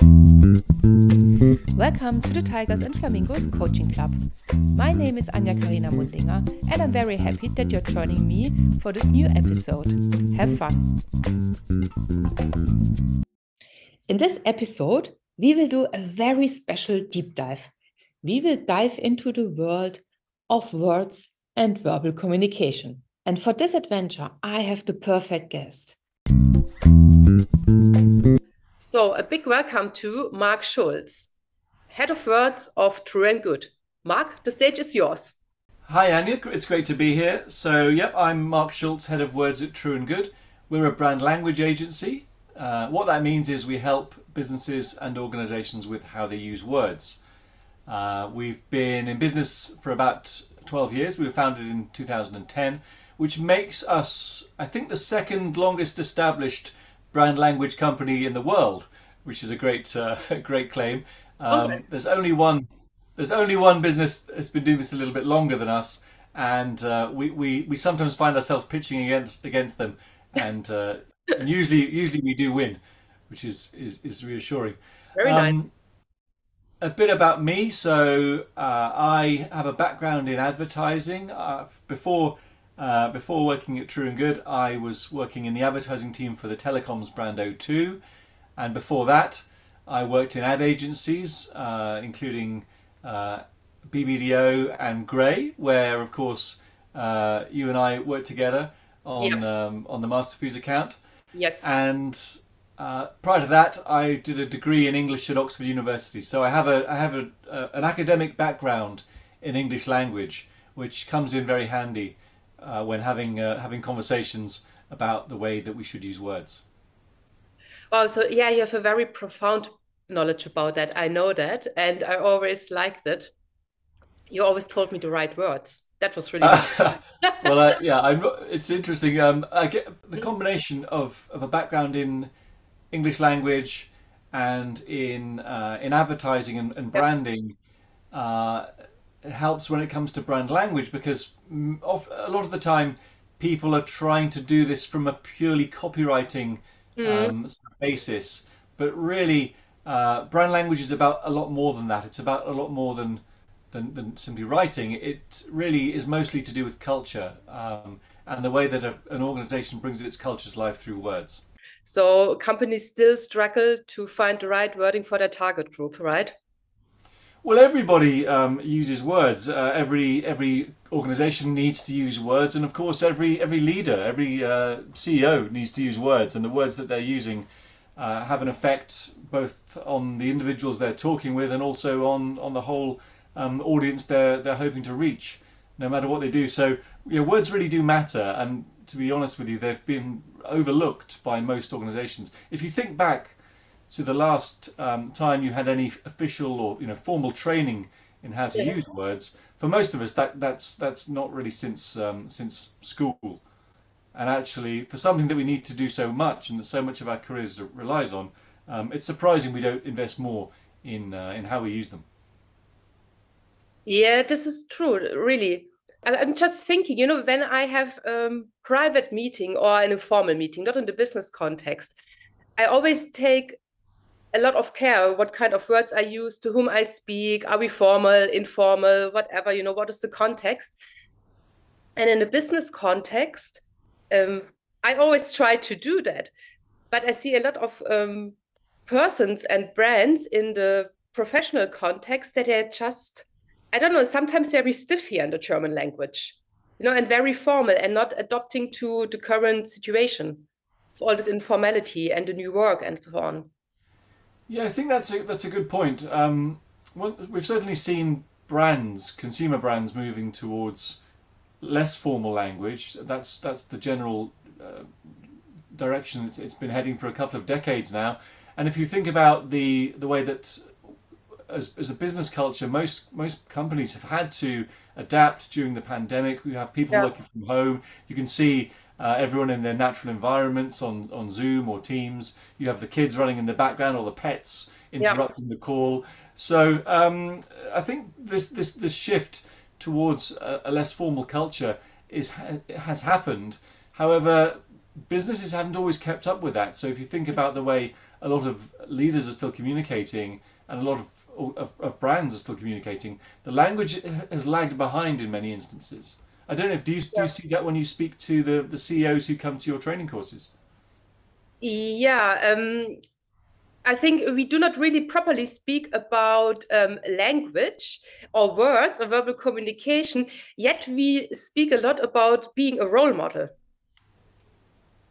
Welcome to the Tigers and Flamingos Coaching Club. My name is Anja Karina Mundinger, and I'm very happy that you're joining me for this new episode. Have fun! In this episode, we will do a very special deep dive. We will dive into the world of words and verbal communication. And for this adventure, I have the perfect guest. So, a big welcome to Mark Schulz, head of words of True and Good. Mark, the stage is yours. Hi, Anya. It's great to be here. So, yep, I'm Mark Schulz, head of words at True and Good. We're a brand language agency. Uh, what that means is we help businesses and organizations with how they use words. Uh, we've been in business for about 12 years. We were founded in 2010 which makes us, I think, the second longest established brand language company in the world, which is a great, uh, great claim. Um, okay. There's only one. There's only one business that's been doing this a little bit longer than us, and uh, we, we, we sometimes find ourselves pitching against against them, and, uh, and usually usually we do win, which is is, is reassuring. Very um, nice. A bit about me. So uh, I have a background in advertising. Uh, before uh, before working at True and Good, I was working in the advertising team for the telecoms brand O2, and before that, I worked in ad agencies, uh, including uh, BBDO and Grey, where of course uh, you and I worked together on um, on the Master Foods account. Yes. And uh, prior to that, I did a degree in English at Oxford University, so I have a I have a, an academic background in English language, which comes in very handy uh, when having uh, having conversations about the way that we should use words. Wow, so yeah, you have a very profound knowledge about that. I know that, and I always liked it. You always told me the right words. That was really well. Uh, yeah, I'm, it's interesting. Um, I get the combination of, of a background in English language and in uh, in advertising and, and branding. Uh, helps when it comes to brand language because of, a lot of the time people are trying to do this from a purely copywriting mm. um, basis, but really uh, brand language is about a lot more than that. It's about a lot more than than, than simply writing. It really is mostly to do with culture um, and the way that a, an organization brings its culture to life through words. So companies still struggle to find the right wording for their target group, right? Well, everybody um, uses words. Uh, every every organization needs to use words, and of course, every every leader, every uh, CEO needs to use words, and the words that they're using uh, have an effect both on the individuals they're talking with, and also on on the whole um, audience they're they're hoping to reach, no matter what they do. So, you words really do matter, and to be honest with you, they've been overlooked by most organizations. If you think back to the last um, time you had any official or you know formal training in how to yeah. use words. For most of us, that that's that's not really since um, since school, and actually for something that we need to do so much and that so much of our careers relies on, um, it's surprising we don't invest more in uh, in how we use them. Yeah, this is true. Really, I'm just thinking. You know, when I have um, private meeting or an informal meeting, not in the business context, I always take a lot of care what kind of words I use, to whom I speak, are we formal, informal, whatever, you know, what is the context? And in a business context, um, I always try to do that. But I see a lot of um, persons and brands in the professional context that are just, I don't know, sometimes very stiff here in the German language, you know, and very formal and not adopting to the current situation, all this informality and the new work and so on. Yeah, I think that's a that's a good point. Um, well, we've certainly seen brands, consumer brands, moving towards less formal language. That's that's the general uh, direction it's, it's been heading for a couple of decades now. And if you think about the the way that as, as a business culture, most most companies have had to adapt during the pandemic. We have people yeah. working from home. You can see uh, everyone in their natural environments on, on Zoom or Teams. You have the kids running in the background or the pets interrupting yeah. the call. So um, I think this, this, this shift towards a, a less formal culture is has happened. However, businesses haven't always kept up with that. So if you think about the way a lot of leaders are still communicating and a lot of, of, of brands are still communicating, the language has lagged behind in many instances. I don't know if do you, do you see that when you speak to the, the CEOs who come to your training courses? Yeah, um, I think we do not really properly speak about um, language or words or verbal communication, yet we speak a lot about being a role model.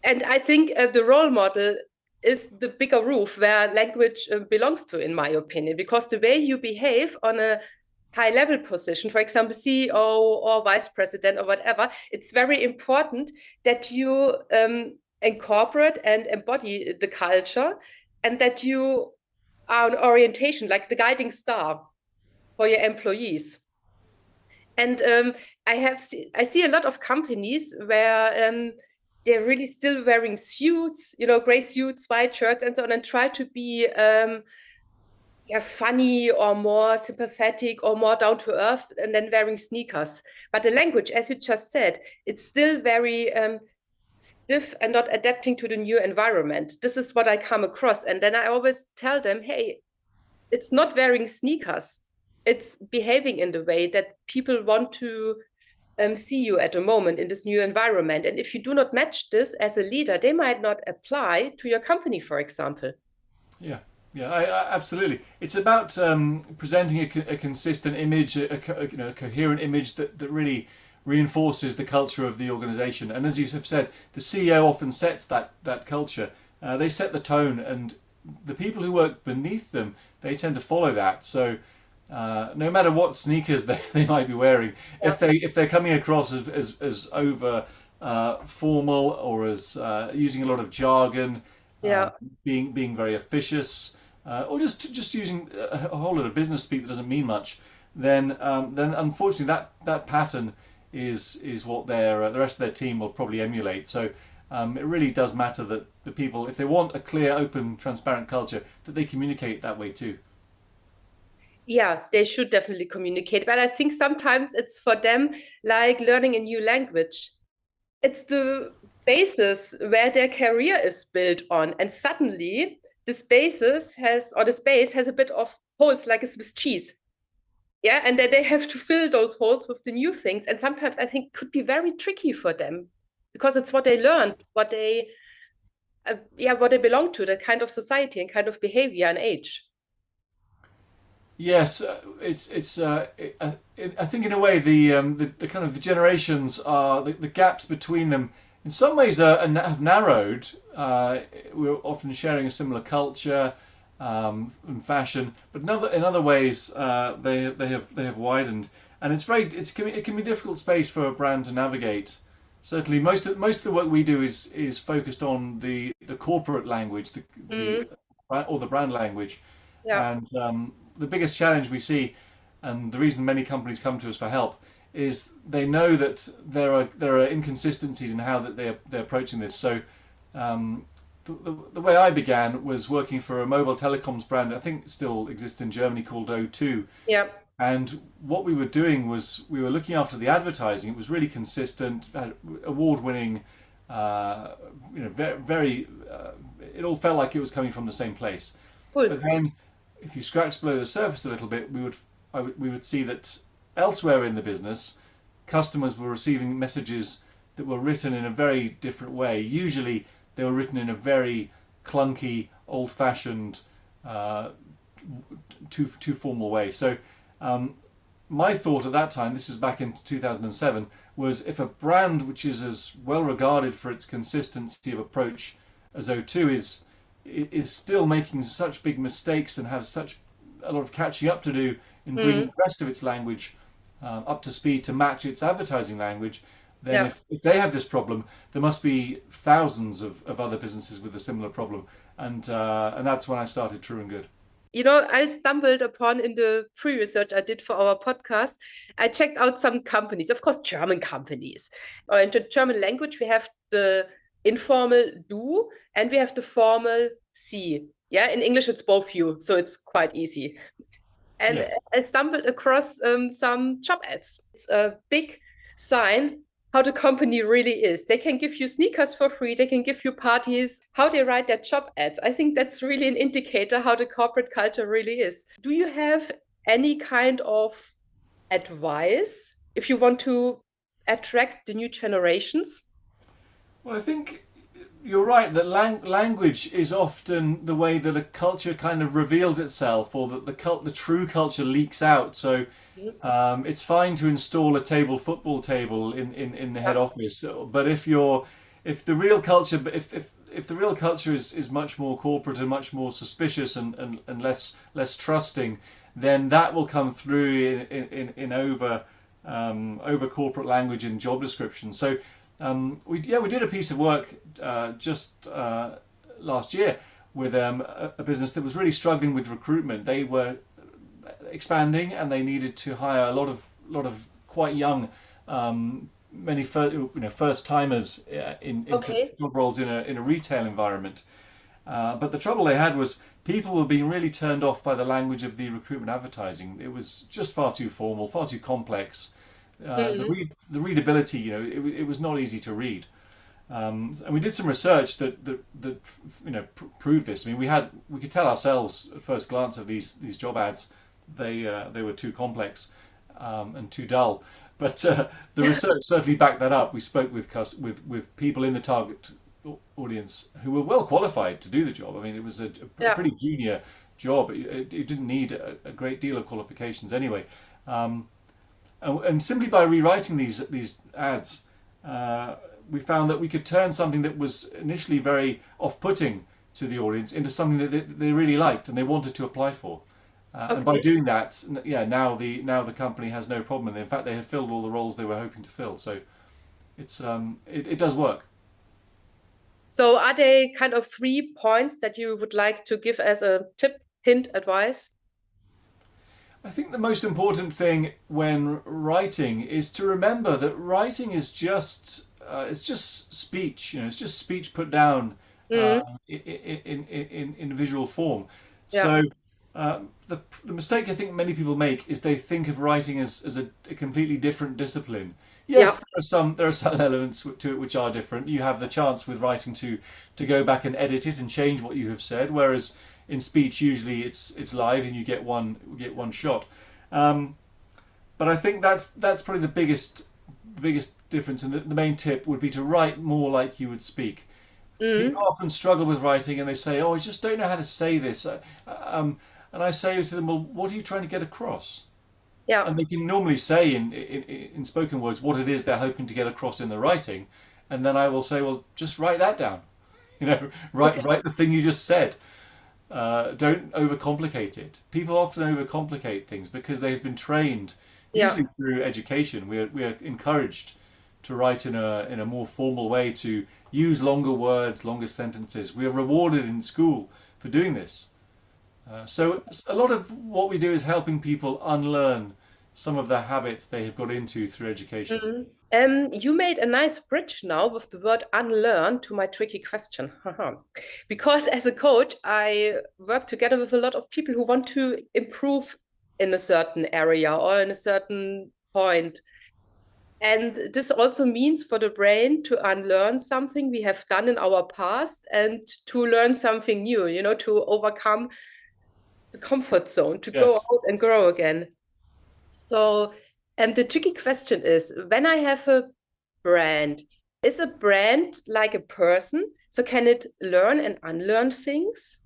And I think uh, the role model is the bigger roof where language uh, belongs to, in my opinion, because the way you behave on a high level position, for example, CEO or vice president or whatever, it's very important that you um, incorporate and embody the culture and that you are an orientation, like the guiding star for your employees. And um, I have see, I see a lot of companies where um, they're really still wearing suits, you know, gray suits, white shirts, and so on, and try to be um, yeah, funny or more sympathetic or more down to earth, and then wearing sneakers. But the language, as you just said, it's still very um, stiff and not adapting to the new environment. This is what I come across. And then I always tell them, hey, it's not wearing sneakers. It's behaving in the way that people want to um, see you at the moment in this new environment. And if you do not match this as a leader, they might not apply to your company, for example. Yeah, yeah, I, I, absolutely. It's about um, presenting a, a, consistent image, a, a, you know, a coherent image that, that really reinforces the culture of the organization. And as you have said, the CEO often sets that that culture. Uh, they set the tone, and the people who work beneath them they tend to follow that. So. Uh, no matter what sneakers they, they might be wearing, if they if they're coming across as as, as over uh, formal or as uh, using a lot of jargon, uh, yeah, being being very officious, uh, or just just using a, whole lot of business speak that doesn't mean much, then um, then unfortunately that that pattern is is what their uh, the rest of their team will probably emulate. So um, it really does matter that the people, if they want a clear, open, transparent culture, that they communicate that way too. Yeah, they should definitely communicate. But I think sometimes it's for them like learning a new language. It's the basis where their career is built on, and suddenly the spaces has or the space has a bit of holes like a Swiss cheese. Yeah and then they have to fill those holes with the new things and sometimes i think could be very tricky for them because it's what they learned what they uh, yeah what they belong to that kind of society and kind of behavior and age. Yes uh, it's it's uh, it, uh, it, i think in a way the, um, the, the kind of the generations are the, the gaps between them in some ways are, have narrowed uh, we're often sharing a similar culture um, and fashion, but in other in other ways uh, they they have they have widened, and it's very it's it can be a difficult space for a brand to navigate. Certainly, most of most of the work we do is is focused on the the corporate language, the, mm. the or the brand language, yeah. and um, the biggest challenge we see, and the reason many companies come to us for help is they know that there are there are inconsistencies in how that they are, they're approaching this. So um, the, the, way I began was working for a mobile telecoms brand. I think still exists in Germany called O2. Yeah. And what we were doing was we were looking after the advertising. It was really consistent, award-winning. Uh, you know, very, very uh, it all felt like it was coming from the same place. Cool. But then, if you scratch below the surface a little bit, we would, would we would see that elsewhere in the business, customers were receiving messages that were written in a very different way. Usually, they were written in a very clunky, old-fashioned, uh, too too formal way. So um, my thought at that time, this was back in 2007, was if a brand which is as well regarded for its consistency of approach as O2 is is still making such big mistakes and has such a lot of catching up to do in bringing mm. the rest of its language um, up to speed to match its advertising language, then yeah. if, if they have this problem, there must be thousands of, of other businesses with a similar problem. And uh, and that's when I started True and Good. You know, I stumbled upon in the pre research I did for our podcast, I checked out some companies, of course, German companies. Or in the German language, we have the informal du and we have the formal sie. Yeah, in English, it's both you. So it's quite easy. And yeah. I stumbled across um, some job ads. It's a big sign how the company really is. They can give you sneakers for free, they can give you parties, how they write their job ads. I think that's really an indicator how the corporate culture really is. Do you have any kind of advice if you want to attract the new generations? Well, I think you're right that lang- language is often the way that a culture kind of reveals itself, or that the cult, the true culture leaks out. So um, it's fine to install a table football table in, in, in the head office, but if you're if the real culture if, if if the real culture is, is much more corporate and much more suspicious and, and, and less less trusting, then that will come through in in, in over um, over corporate language in job descriptions. So um, we yeah we did a piece of work uh, just uh, last year with um, a, a business that was really struggling with recruitment. They were expanding and they needed to hire a lot of lot of quite young um, many fir- you know first timers uh, in Okay. job roles in a in a retail environment. Uh, but the trouble they had was people were being really turned off by the language of the recruitment advertising. It was just far too formal, far too complex. Uh, the, read, the readability, you know, it, it was not easy to read. Um, and we did some research that that, that you know pr- proved this. I mean, we had we could tell ourselves at first glance of these these job ads, they uh, they were too complex um, and too dull. But uh, the research certainly backed that up. We spoke with cus- with with people in the target audience who were well qualified to do the job. I mean, it was a, a pr- Yeah. pretty junior job. It, it, it didn't need a, a great deal of qualifications anyway. Um, and, and simply by rewriting these these ads, uh, we found that we could turn something that was initially very off-putting to the audience into something that they, they really liked and they wanted to apply for. Uh, And by doing that, yeah, now the now the company has no problem. In fact, they have filled all the roles they were hoping to fill. So it's um, it, it does work. So, are they kind of three points that you would like to give as a tip, hint, advice? I think the most important thing when writing is to remember that writing is just uh, it's just speech. You know, it's just speech put down uh, in, in, in, in, in visual form. Yeah. So um, the, the mistake I think many people make is they think of writing as, as a, a completely different discipline. Yes, Yeah. there are some there are some elements to it which are different. You have the chance with writing to to go back and edit it and change what you have said, whereas in speech usually it's it's live and you get one get one shot. Um, but I think that's that's probably the biggest the biggest difference, and the, the main tip would be to write more like you would speak. People often struggle with writing, and they say, "Oh, I just don't know how to say this." Uh, Um, and I say to them, "Well, what are you trying to get across?" Yeah. and they can normally say in, in in spoken words what it is they're hoping to get across in the writing, and then I will say, well, just write that down. You know, write write the thing you just said. Uh, don't overcomplicate it. People often overcomplicate things because they've been trained, Yeah. usually through education. We are we are encouraged to write in a in a more formal way, to use longer words, longer sentences. We are rewarded in school for doing this. Uh, so a lot of what we do is helping people unlearn some of the habits they have got into through education. Um, you made a nice bridge now with the word unlearn to my tricky question. because as a coach, I work together with a lot of people who want to improve in a certain area or in a certain point. And this also means for the brain to unlearn something we have done in our past and to learn something new, you know, to overcome the comfort zone, to go out and grow again. So, and the tricky question is when I have a brand, is a brand like a person? So, can it learn and unlearn things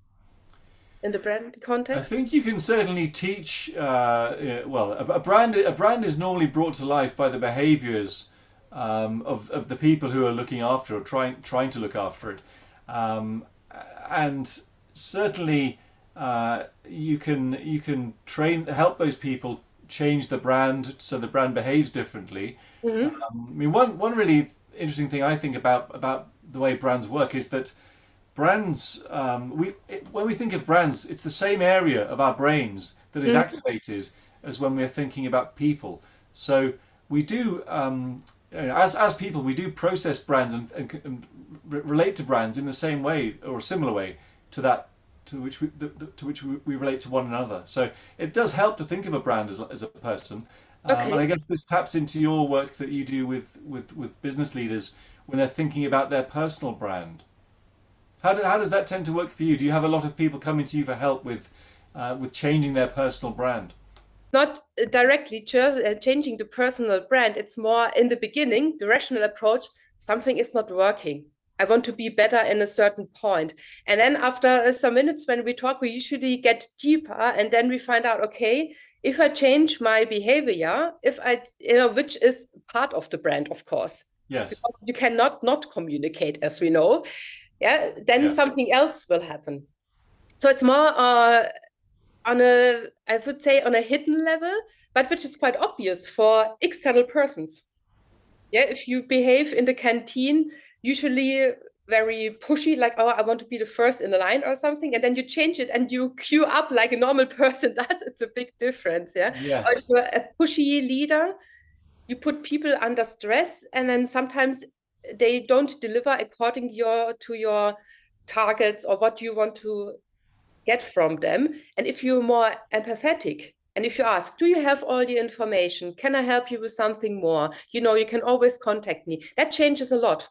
in the brand context, I think you can certainly teach. Uh, well, a, brand a brand is normally brought to life by the behaviours um, of of the people who are looking after or trying trying to look after it, um, and certainly uh, you can you can train help those people change the brand so the brand behaves differently. Um, I mean, one one really interesting thing I think about about the way brands work is that brands um, we it, when we think of brands it's the same area of our brains that is activated as when we're thinking about people. So we do um, as, as people we do process brands and, and, and re- relate to brands in the same way or a similar way to that to which we the, the- to which we, we relate to one another so it does help to think of a brand as, as a person Okay. Um, and I guess this taps into your work that you do with, with, with business leaders when they're thinking about their personal brand. How, do, how does that tend to work for you? Do you have a lot of people coming to you for help with, uh, with changing their personal brand? Not directly uh, changing the personal brand. It's more in the beginning, the rational approach, something is not working. I want to be better in a certain point. And then after some minutes when we talk, we usually get deeper and then we find out, okay, if I change my behavior, if I, you know, which is part of the brand, of course. Yes. Because you cannot not communicate, as we know. Yeah. Then yeah. something else will happen. So it's more uh, on a, I would say, on a hidden level, but which is quite obvious for external persons. Yeah. If you behave in the canteen, usually very pushy, like, oh, I want to be the first in the line or something. And then you change it and you queue up like a normal person does. It's a big difference. Yeah. Yes. Or if you're a pushy leader, you put people under stress and then sometimes they don't deliver according your to your targets or what you want to get from them. And if you're more empathetic, and if you ask, do you have all the information? Can I help you with something more? You know, you can always contact me. That changes a lot.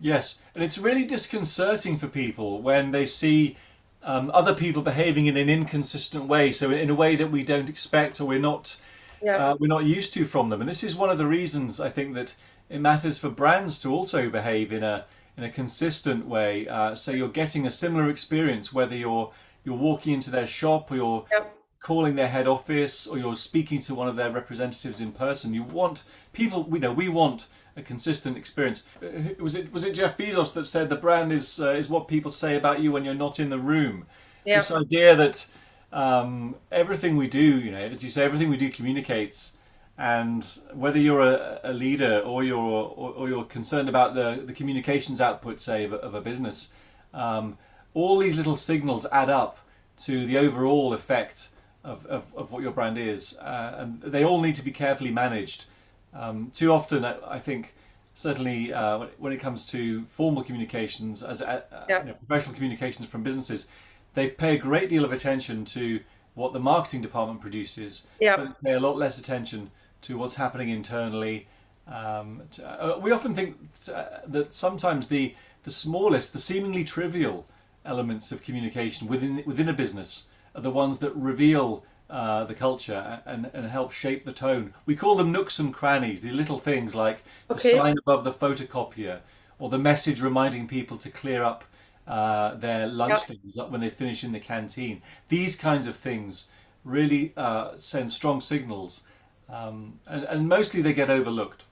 Yes, and it's really disconcerting for people when they see um, other people behaving in an inconsistent way, so in a way that we don't expect or we're not yeah. uh, we're not used to from them. And this is one of the reasons I think that it matters for brands to also behave in a in a consistent way. Uh, so you're getting a similar experience whether you're you're walking into their shop or you're yeah. Calling their head office or you're speaking to one of their representatives in person. You want people. We know we want a consistent experience. Uh, was it was it Jeff Bezos that said the brand is uh, is what people say about you when you're not in the room? Yeah. This idea that um, everything we do, you know, as you say, everything we do communicates. And whether you're a, a leader or you're or, or, you're concerned about the, the communications output, say, of a, of a business, um, all these little signals add up to the overall effect of, of, of what your brand is, uh, and they all need to be carefully managed. Um, too often, I think, certainly uh, when it comes to formal communications, as uh, yeah. you know, professional communications from businesses, they pay a great deal of attention to what the marketing department produces, yeah. but pay a lot less attention to what's happening internally. Um, to, uh, we often think uh, that sometimes the the smallest, the seemingly trivial elements of communication within within a business are the ones that reveal uh, the culture and, and help shape the tone. We call them nooks and crannies, these little things like okay. the sign above the photocopier or the message reminding people to clear up uh, their lunch yep. things when they finish in the canteen. These kinds of things really uh, send strong signals um, and, and mostly they get overlooked.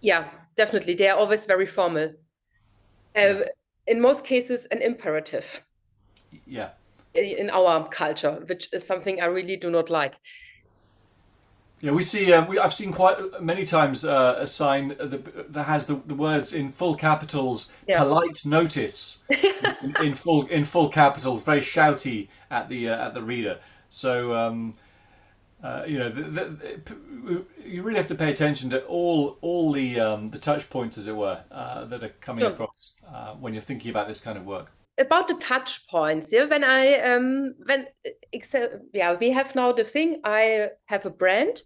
Yeah, definitely. They are always very formal. Uh, in most cases, an imperative. Yeah in our culture, which is something I really do not like. Yeah, we see. Um, we, I've seen quite many times uh, a sign that, that has the, the words in full capitals, yeah. "polite notice," in, in, full in full capitals, very shouty at the uh, at the reader. So um, uh, you know, the, the, you really have to pay attention to all all the um, the touch points, as it were, uh, that are coming sure. across uh, when you're thinking about this kind of work about the touch points yeah when i um when except yeah we have now the thing i have a brand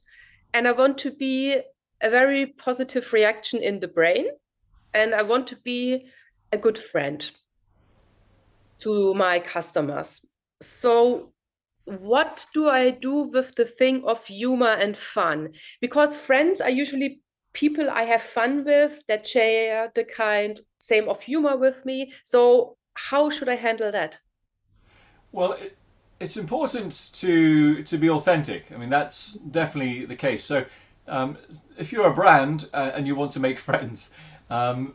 and i want to be a very positive reaction in the brain and i want to be a good friend to my customers. So what do i do with the thing of humor and fun? Because friends are usually people i have fun with that share the kind same of humor with me. So how should I handle that? Well, it, it's important to to be authentic. I mean, that's definitely the case. So, um, if you're a brand uh, and you want to make friends, um,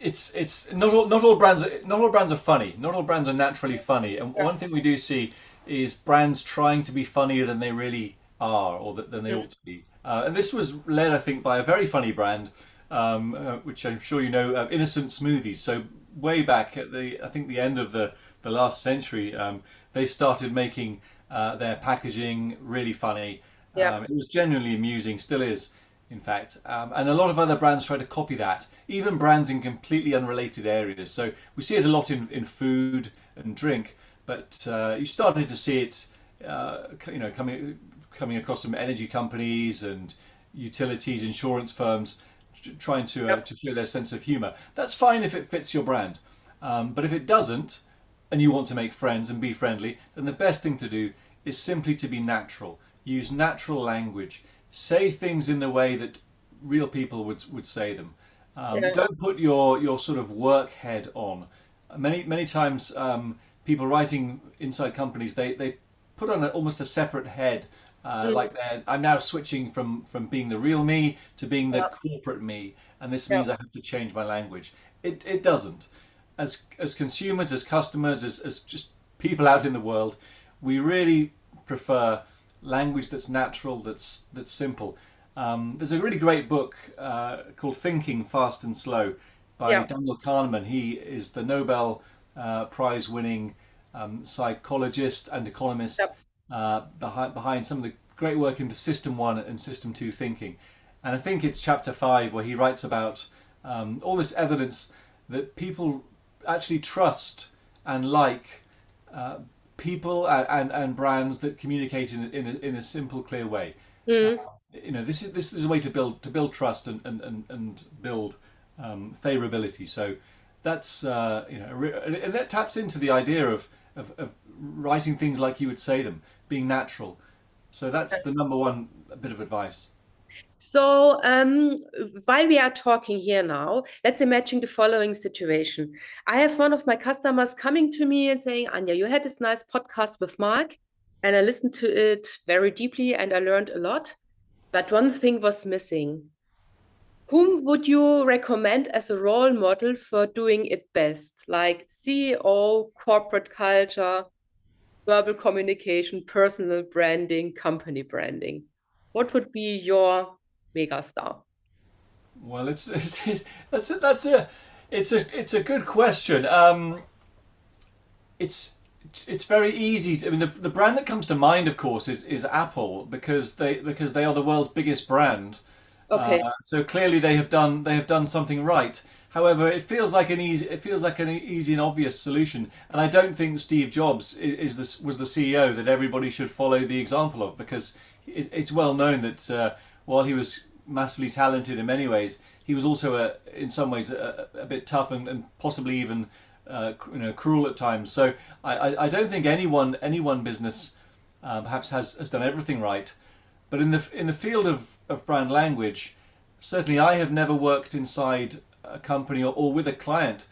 it's it's not all not all brands are, not all brands are funny. Not all brands are naturally funny. And one thing we do see is brands trying to be funnier than they really are or that, than they mm. ought to be. Uh, and this was led, I think, by a very funny brand, um, uh, which I'm sure you know, uh, Innocent Smoothies. So way back at the I think the end of the the last century, um, they started making uh, their packaging really funny. Yeah. Um, it was genuinely amusing, still is, in fact. Um, and a lot of other brands try to copy that, even brands in completely unrelated areas. So we see it a lot in, in food and drink, but uh, you started to see it, uh, you know, coming coming across some energy companies and utilities, insurance firms trying to uh, to show their sense of humor. That's fine if it fits your brand, um, but if it doesn't, and you want to make friends and be friendly, then the best thing to do is simply to be natural. Use natural language. Say things in the way that real people would would say them. Um, yeah. Don't put your your sort of work head on. Many many times, um, people writing inside companies they they put on a, almost a separate head uh, mm. Like I'm now switching from from being the real me to being the yep. corporate me, and this means yep. I have to change my language. It it doesn't. As as consumers, as customers, as as just people out in the world, we really prefer language that's natural, that's that's simple. Um, there's a really great book uh, called Thinking Fast and Slow by yeah. Daniel Kahneman. He is the Nobel uh, Prize winning um, psychologist and economist. Yep uh, behind, behind some of the great work into System 1 and System 2 thinking. And I think it's chapter 5 where he writes about um, all this evidence that people actually trust and like uh, people and, and, and, brands that communicate in, in, a, in a simple, clear way. Mm. Uh, you know, this is this is a way to build to build trust and and, and, build um, favorability. So that's uh, you know, and that taps into the idea of, of, of writing things like you would say them being natural. So that's the number one bit of advice. So, um, while we are talking here now, let's imagine the following situation. I have one of my customers coming to me and saying, Anya, you had this nice podcast with Mark, and I listened to it very deeply and I learned a lot. But one thing was missing. Whom would you recommend as a role model for doing it best? Like CEO, corporate culture, verbal communication, personal branding, company branding. What would be your mega star? Well, it's, it's, it's that's a, that's a it's a it's a good question. Um, it's it's very easy. To, I mean, the, the brand that comes to mind, of course, is, is Apple because they because they are the world's biggest brand. Okay. Uh, so clearly they have done they have done something right. However, it feels like an easy it feels like an easy and obvious solution, and I don't think Steve Jobs is this was the CEO that everybody should follow the example of because it, it's well known that uh, while he was massively talented in many ways, he was also a, in some ways a, a bit tough and, and possibly even uh, you know cruel at times. So I, I, I don't think anyone any one business uh, perhaps has, has done everything right, but in the in the field of, of brand language, certainly I have never worked inside a company or, or with a client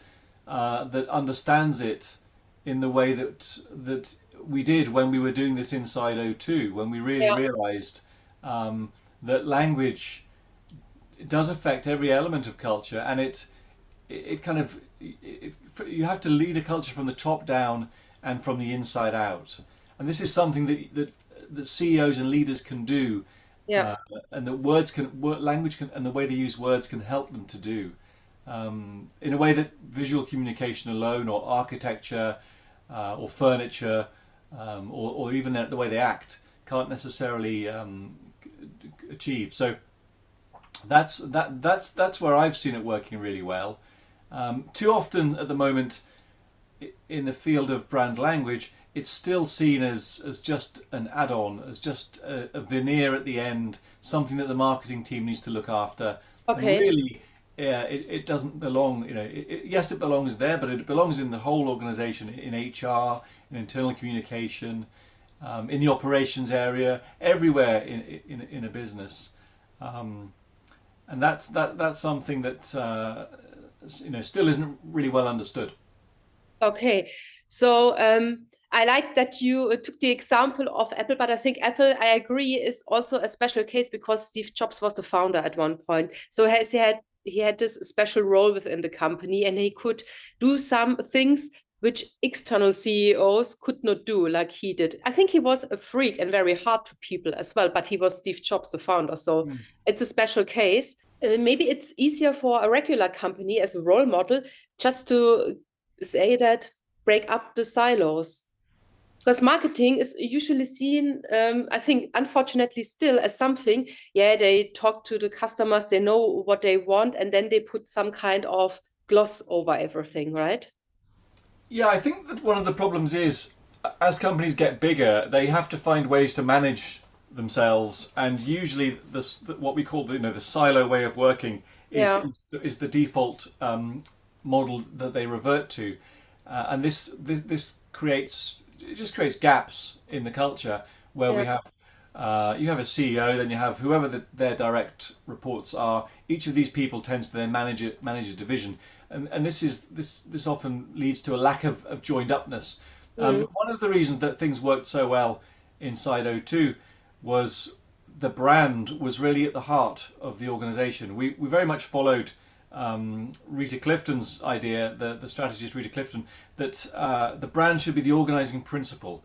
uh, that understands it in the way that that we did when we were doing this inside O2, when we really yeah. realized um, that language does affect every element of culture, and it it, kind of it, you have to lead a culture from the top down and from the inside out, and this is something that that, that CEOs and leaders can do. Yeah. Uh, and that words can, language can, and the way they use words can help them to do um, in a way that visual communication alone, or architecture, uh, or furniture, um, or, or, even the, the, way they act, can't necessarily um, achieve. So that's that that's that's where I've seen it working really well. Um, too often at the moment, in the field of brand language, it's still seen as as just an add-on, as just a, a veneer at the end, something that the marketing team needs to look after. Okay. And really, yeah, it, it doesn't belong. You know, it, it, yes, it belongs there, but it belongs in the whole organization, in HR, in internal communication, um, in the operations area, everywhere in in, in a business, um, and that's that that's something that uh, you know still isn't really well understood. Okay, so. Um... I like that you uh, took the example of Apple, but I think Apple, I agree, is also a special case because Steve Jobs was the founder at one point. So he had he had this special role within the company and he could do some things which external CEOs could not do like he did. I think he was a freak and very hard to people as well, but he was Steve Jobs, the founder. So mm. it's a special case. Uh, maybe it's easier for a regular company as a role model just to say that break up the silos because marketing is usually seen um, i think unfortunately still as something yeah they talk to the customers they know what they want and then they put some kind of gloss over everything right yeah i think that one of the problems is as companies get bigger they have to find ways to manage themselves, and usually this what we call the, you know the silo way of working is Yeah. is, the, is the default um, model that they revert to, uh, and this, this this creates it just creates gaps in the culture where we have uh, you have a CEO, then you have whoever the, their direct reports are. Each of these people tends to then manage a, manage a division, and and this is this this often leads to a lack of, of joined upness. Um, One of the reasons that things worked so well inside O2 was the brand was really at the heart of the organisation. We we very much followed um, Rita Clifton's idea, the the strategist Rita Clifton, that uh, the brand should be the organising principle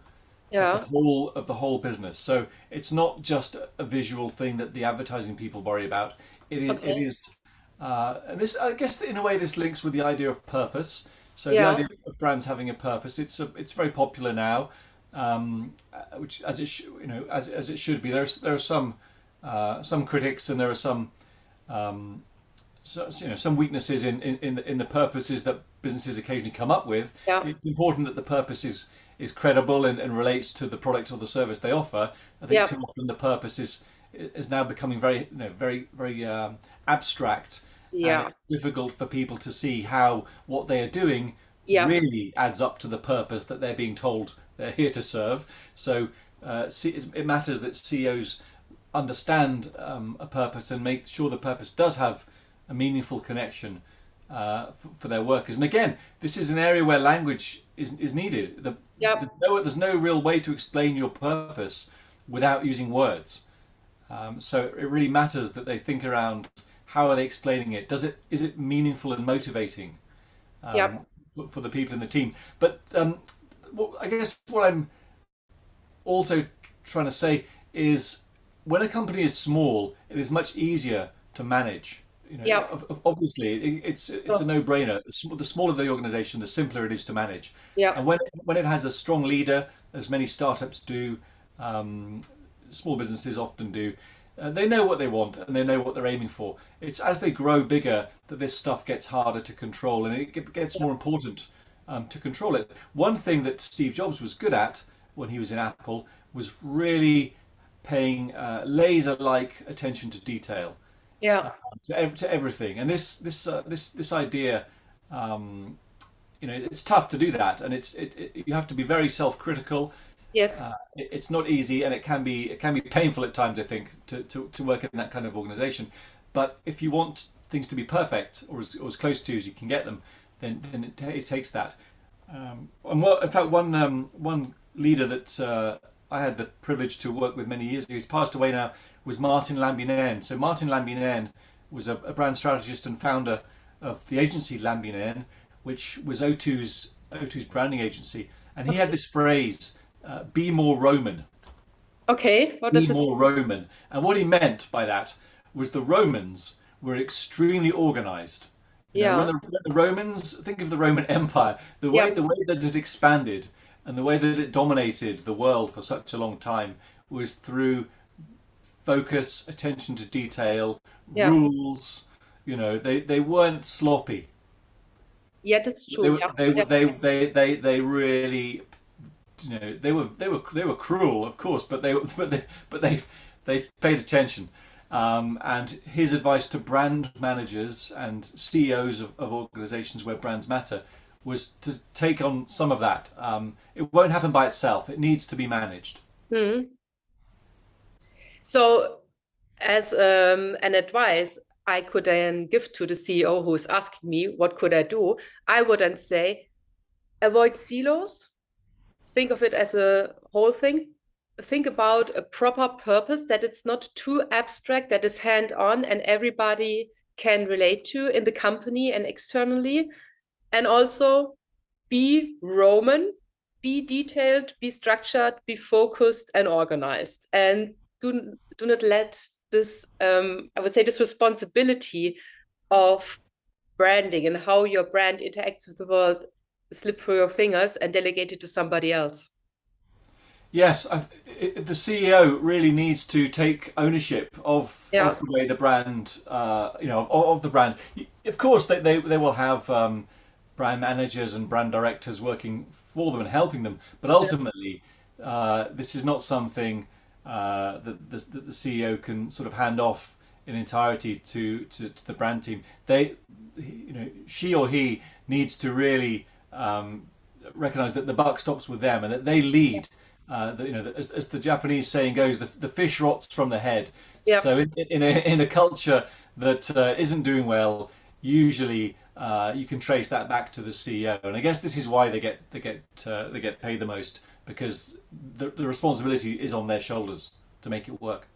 Yeah. of the whole of the whole business. So it's not just a visual thing that the advertising people worry about. It is Okay. it is uh, and this I guess in a way this links with the idea of purpose. So Yeah. the idea of brands having a purpose. It's a, it's very popular now, um, uh, which as it sh- you know as, as it should be. There's there are some uh, some critics and there are some um, so, you know some weaknesses in, in, in, the, in the purposes that businesses occasionally come up with. Yeah. It's important that the purpose is is credible and, and relates to the product or the service they offer. I think Yeah. too often the purpose is is now becoming very you know very very um, abstract. Yeah. And it's difficult for people to see how what they are doing Yeah. really adds up to the purpose that they're being told they're here to serve. So uh, it matters that CEOs understand um, a purpose and make sure the purpose does have a meaningful connection uh, for their workers. And again, this is an area where language is, is needed. The, Yep. there's, no, there's no real way to explain your purpose without using words. Um, so it really matters that they think around how are they explaining it. Does it is it meaningful and motivating um, Yep. for, for the people in the team? But um, what, I guess what I'm also trying to say is when a company is small, it is much easier to manage. You know, ob- obviously, it- it's it's a no-brainer. The smaller the organization, the simpler it is to manage. Yeah. And when it, when it has a strong leader, as many startups do, um, small businesses often do, uh, they know what they want and they know what they're aiming for. It's as they grow bigger that this stuff gets harder to control and it ge- gets more important um, to control it. One thing that Steve Jobs was good at when he was in Apple was really paying uh, laser-like attention to detail Yeah. to, ev- to everything. And this this uh, this this idea, um, you know, it's tough to do that, and it's it, it you have to be very self-critical. Yes. Uh, it, it's not easy, and it can be it can be painful at times. I think to, to, to work in that kind of organization. But if you want things to be perfect or as, or as close to as you can get them, then then it, ta- it takes that. Um, and what, in fact, one um, one leader that uh, I had the privilege to work with many years ago, he's passed away now, was Martin Lambie-Nairn. So Martin Lambie-Nairn was a, a brand strategist and founder of the agency Lambie-Nairn, which was O2's O2's branding agency, and he had this phrase, uh, "Be more Roman." Okay. What Be does it? more Roman, and what he meant by that was the Romans were extremely organized. You know, Yeah. when, the, when the Romans think of the Roman Empire, the way Yeah. the way that it expanded and the way that it dominated the world for such a long time was through focus, attention to detail, Yeah. rules. You know, they, they weren't sloppy. Yeah, that's They, true. were, Yeah. they, they, they, they, they really, you know, they were they were they were cruel, of course, but they but they but they they paid attention. Um, and his advice to brand managers and CEOs of, of organizations where brands matter was to take on some of that. Um, it won't happen by itself. It needs to be managed. Hmm. So, as um, an advice I could then give to the CEO who is asking me, what could I do? I would then say, avoid silos. Think of it as a whole thing. Think about a proper purpose that it's not too abstract, that is hand-on and everybody can relate to in the company and externally. And also be Roman, be detailed, be structured, be focused and organized. And do, do not let this, um, I would say, this responsibility of branding and how your brand interacts with the world slip through your fingers and delegate it to somebody else. Yes, I, it, the CEO really needs to take ownership of, Yeah. of the way the brand, uh, you know, of, of the brand. Of course, they, they, they will have um, brand managers and brand directors working for them and helping them, but ultimately, uh, this is not something uh, that, the, that the CEO can sort of hand off in entirety to, to, to the brand team. They, you know, she or he needs to really um, recognize that the buck stops with them and that they lead. Uh, the, you know, as, as, the Japanese saying goes, the, the fish rots from the head. Yep. So in, in, a, in a culture that uh, not doing well, usually uh, you can trace that back to the CEO. And I guess this is why they get they get uh, they get paid the most because the, the responsibility is on their shoulders to make it work.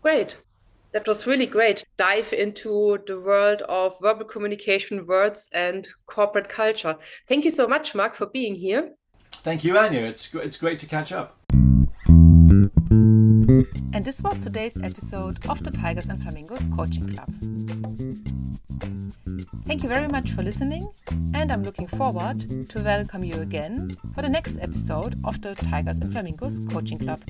Great. That was really great. Dive into the world of verbal communication, words, and corporate culture. Thank you so much, Mark, for being here. Thank you, Anya. It's, it's great to catch up. And this was today's episode of the Tigers and Flamingos Coaching Club. Thank you very much for listening, and I'm looking forward to welcome you again for the next episode of the Tigers and Flamingos Coaching Club.